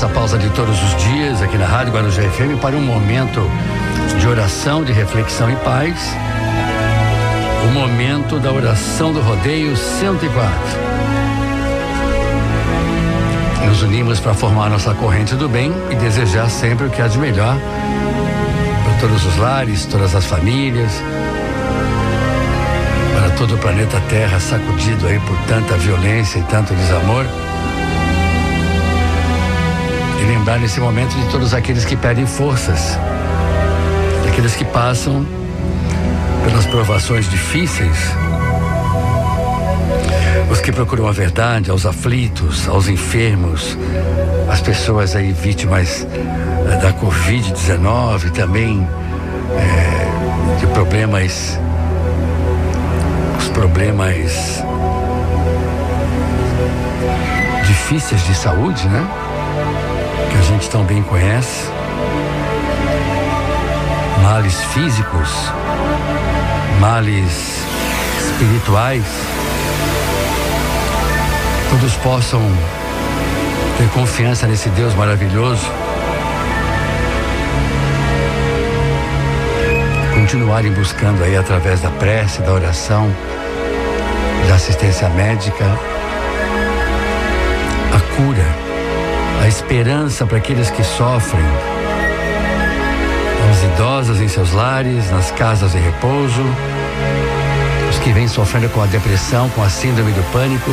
nossa pausa de todos os dias aqui na Rádio Guarujá FM para um momento de oração, de reflexão e paz. O momento da oração do rodeio 104. Nos unimos para formar nossa corrente do bem e desejar sempre o que há de melhor para todos os lares, todas as famílias, para todo o planeta Terra sacudido aí por tanta violência e tanto desamor. Lembrar nesse momento de todos aqueles que perdem forças, daqueles que passam pelas provações difíceis, os que procuram a verdade, aos aflitos, aos enfermos, as pessoas aí vítimas eh, da Covid-19, também eh, de problemas, os problemas difíceis de saúde, né? Gente tão bem conhece. Males físicos, males espirituais, todos possam ter confiança nesse Deus maravilhoso, continuarem buscando aí através da prece, da oração, da assistência médica, a cura, esperança para aqueles que sofrem, os idosos em seus lares, nas casas de repouso, os que vêm sofrendo com a depressão, com a síndrome do pânico.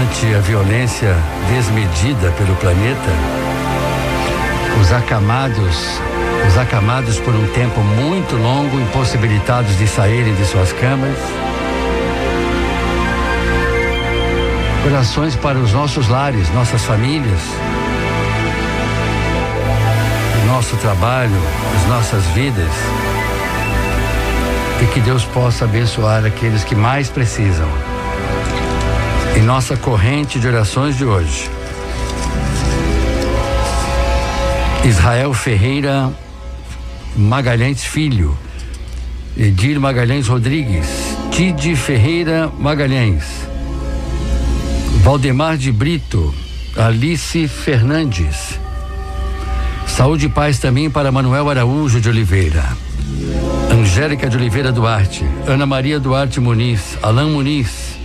Ante a violência desmedida pelo planeta, os acamados, os acamados por um tempo muito longo, impossibilitados de saírem de suas camas, Orações para os nossos lares, nossas famílias, nosso trabalho, as nossas vidas. E que Deus possa abençoar aqueles que mais precisam. Em nossa corrente de orações de hoje. Israel Ferreira Magalhães Filho, Edir Magalhães Rodrigues, Tide Ferreira Magalhães. Valdemar de Brito, Alice Fernandes. Saúde e paz também para Manuel Araújo de Oliveira. Angélica de Oliveira Duarte, Ana Maria Duarte Muniz, Alain Muniz,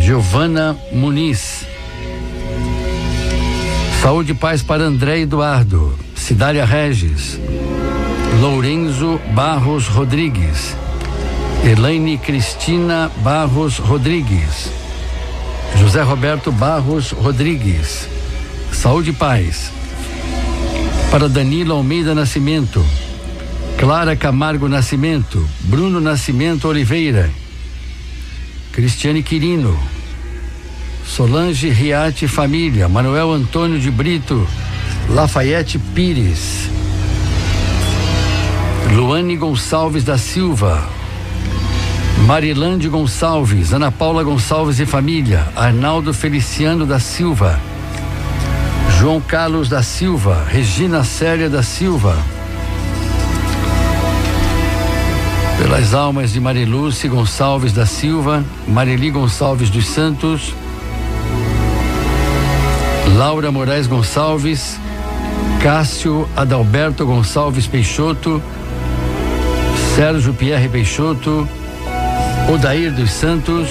Giovana Muniz. Saúde e paz para André Eduardo, Cidália Regis, Lourenço Barros Rodrigues, Elaine Cristina Barros Rodrigues. José Roberto Barros Rodrigues. Saúde e paz. Para Danilo Almeida Nascimento. Clara Camargo Nascimento. Bruno Nascimento Oliveira. Cristiane Quirino. Solange Riate Família. Manuel Antônio de Brito. Lafayette Pires. Luane Gonçalves da Silva. Marilande Gonçalves, Ana Paula Gonçalves e família, Arnaldo Feliciano da Silva, João Carlos da Silva, Regina Célia da Silva. Pelas almas de Mariluce Gonçalves da Silva, Marili Gonçalves dos Santos, Laura Moraes Gonçalves, Cássio Adalberto Gonçalves Peixoto, Sérgio Pierre Peixoto, Odair dos Santos,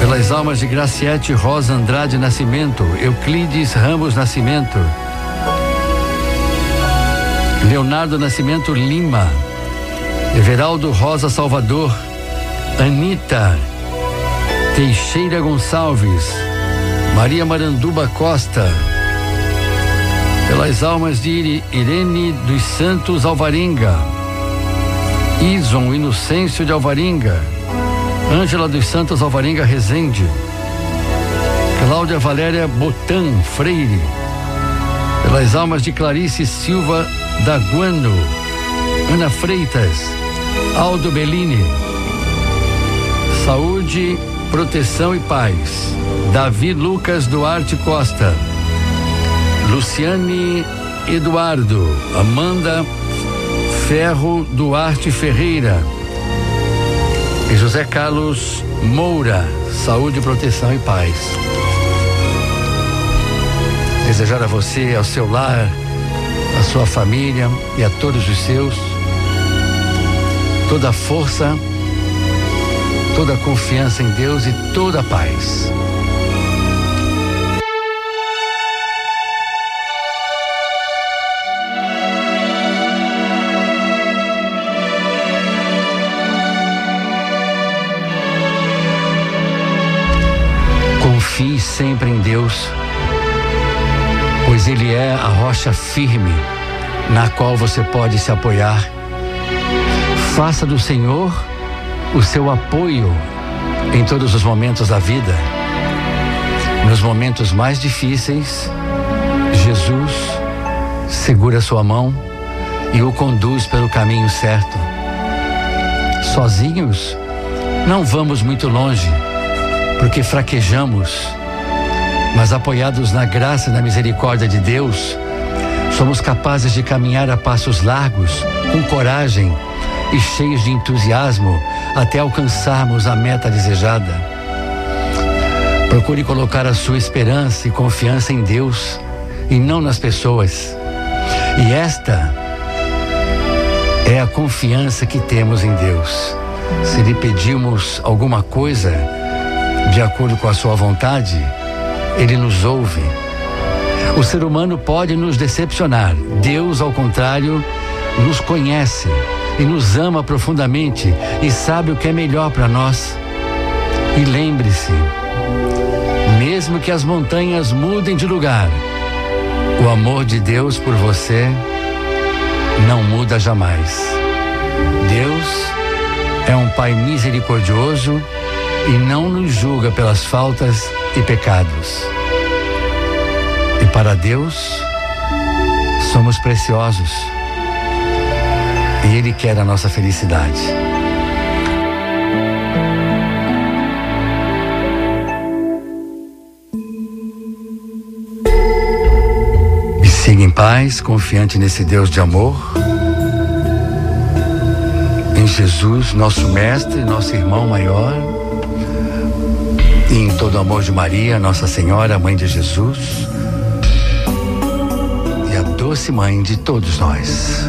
pelas almas de Graciete Rosa Andrade Nascimento, Euclides Ramos Nascimento, Leonardo Nascimento Lima, Everaldo Rosa Salvador, Anita Teixeira Gonçalves, Maria Maranduba Costa, pelas almas de Irene dos Santos Alvarenga, Ison Inocêncio de Alvarenga, Ângela dos Santos Alvarenga Rezende, Cláudia Valéria Botan Freire, pelas almas de Clarice Silva da Guano, Ana Freitas, Aldo Bellini, saúde, proteção e paz. Davi Lucas Duarte Costa, Luciane Eduardo, Amanda Ferro Duarte Ferreira e José Carlos Moura, saúde, proteção e paz. Desejar a você, ao seu lar, a sua família e a todos os seus toda a força, toda a confiança em Deus e toda a paz. Confie sempre em Deus, pois Ele é a rocha firme na qual você pode se apoiar. Faça do Senhor o seu apoio em todos os momentos da vida. Nos momentos mais difíceis, Jesus segura sua mão e o conduz pelo caminho certo. Sozinhos, não vamos muito longe porque fraquejamos, mas apoiados na graça e na misericórdia de Deus, somos capazes de caminhar a passos largos, com coragem e cheios de entusiasmo até alcançarmos a meta desejada. Procure colocar a sua esperança e confiança em Deus e não nas pessoas. E esta é a confiança que temos em Deus. Se lhe pedimos alguma coisa, de acordo com a sua vontade, ele nos ouve. O ser humano pode nos decepcionar. Deus, ao contrário, nos conhece e nos ama profundamente e sabe o que é melhor para nós. E lembre-se, mesmo que as montanhas mudem de lugar, o amor de Deus por você não muda jamais. Deus é um Pai misericordioso e não nos julga pelas faltas e pecados. E para Deus, somos preciosos. E Ele quer a nossa felicidade. Me siga em paz, confiante nesse Deus de amor. Em Jesus, nosso Mestre, nosso irmão maior em todo o amor de Maria, Nossa Senhora, Mãe de Jesus e a doce Mãe de todos nós.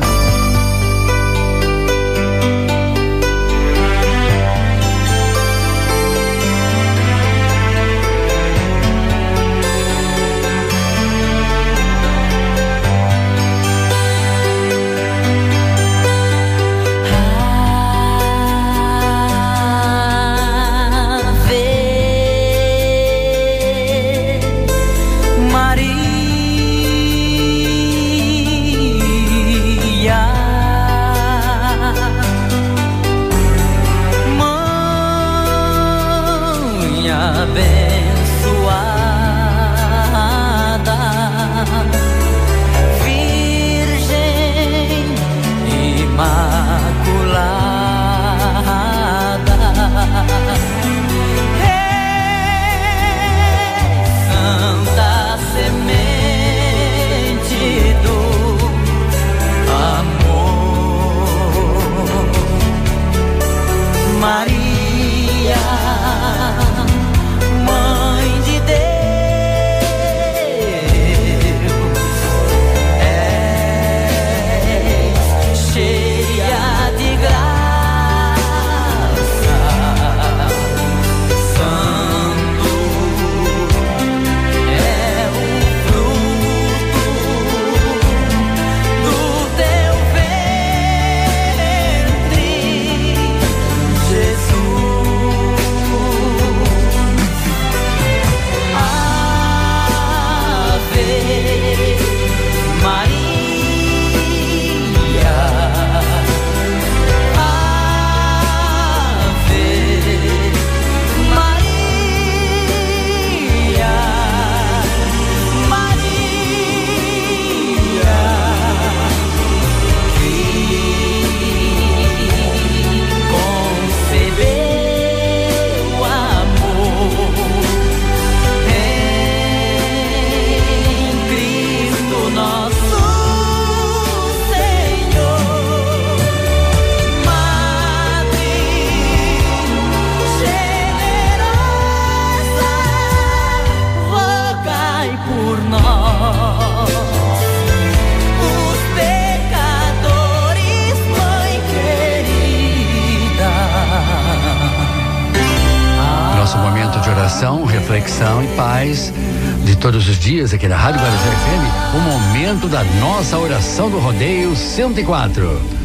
Reflexão e paz de todos os dias aqui na Rádio Guarujá FM, o momento da nossa oração do Rodeio 104.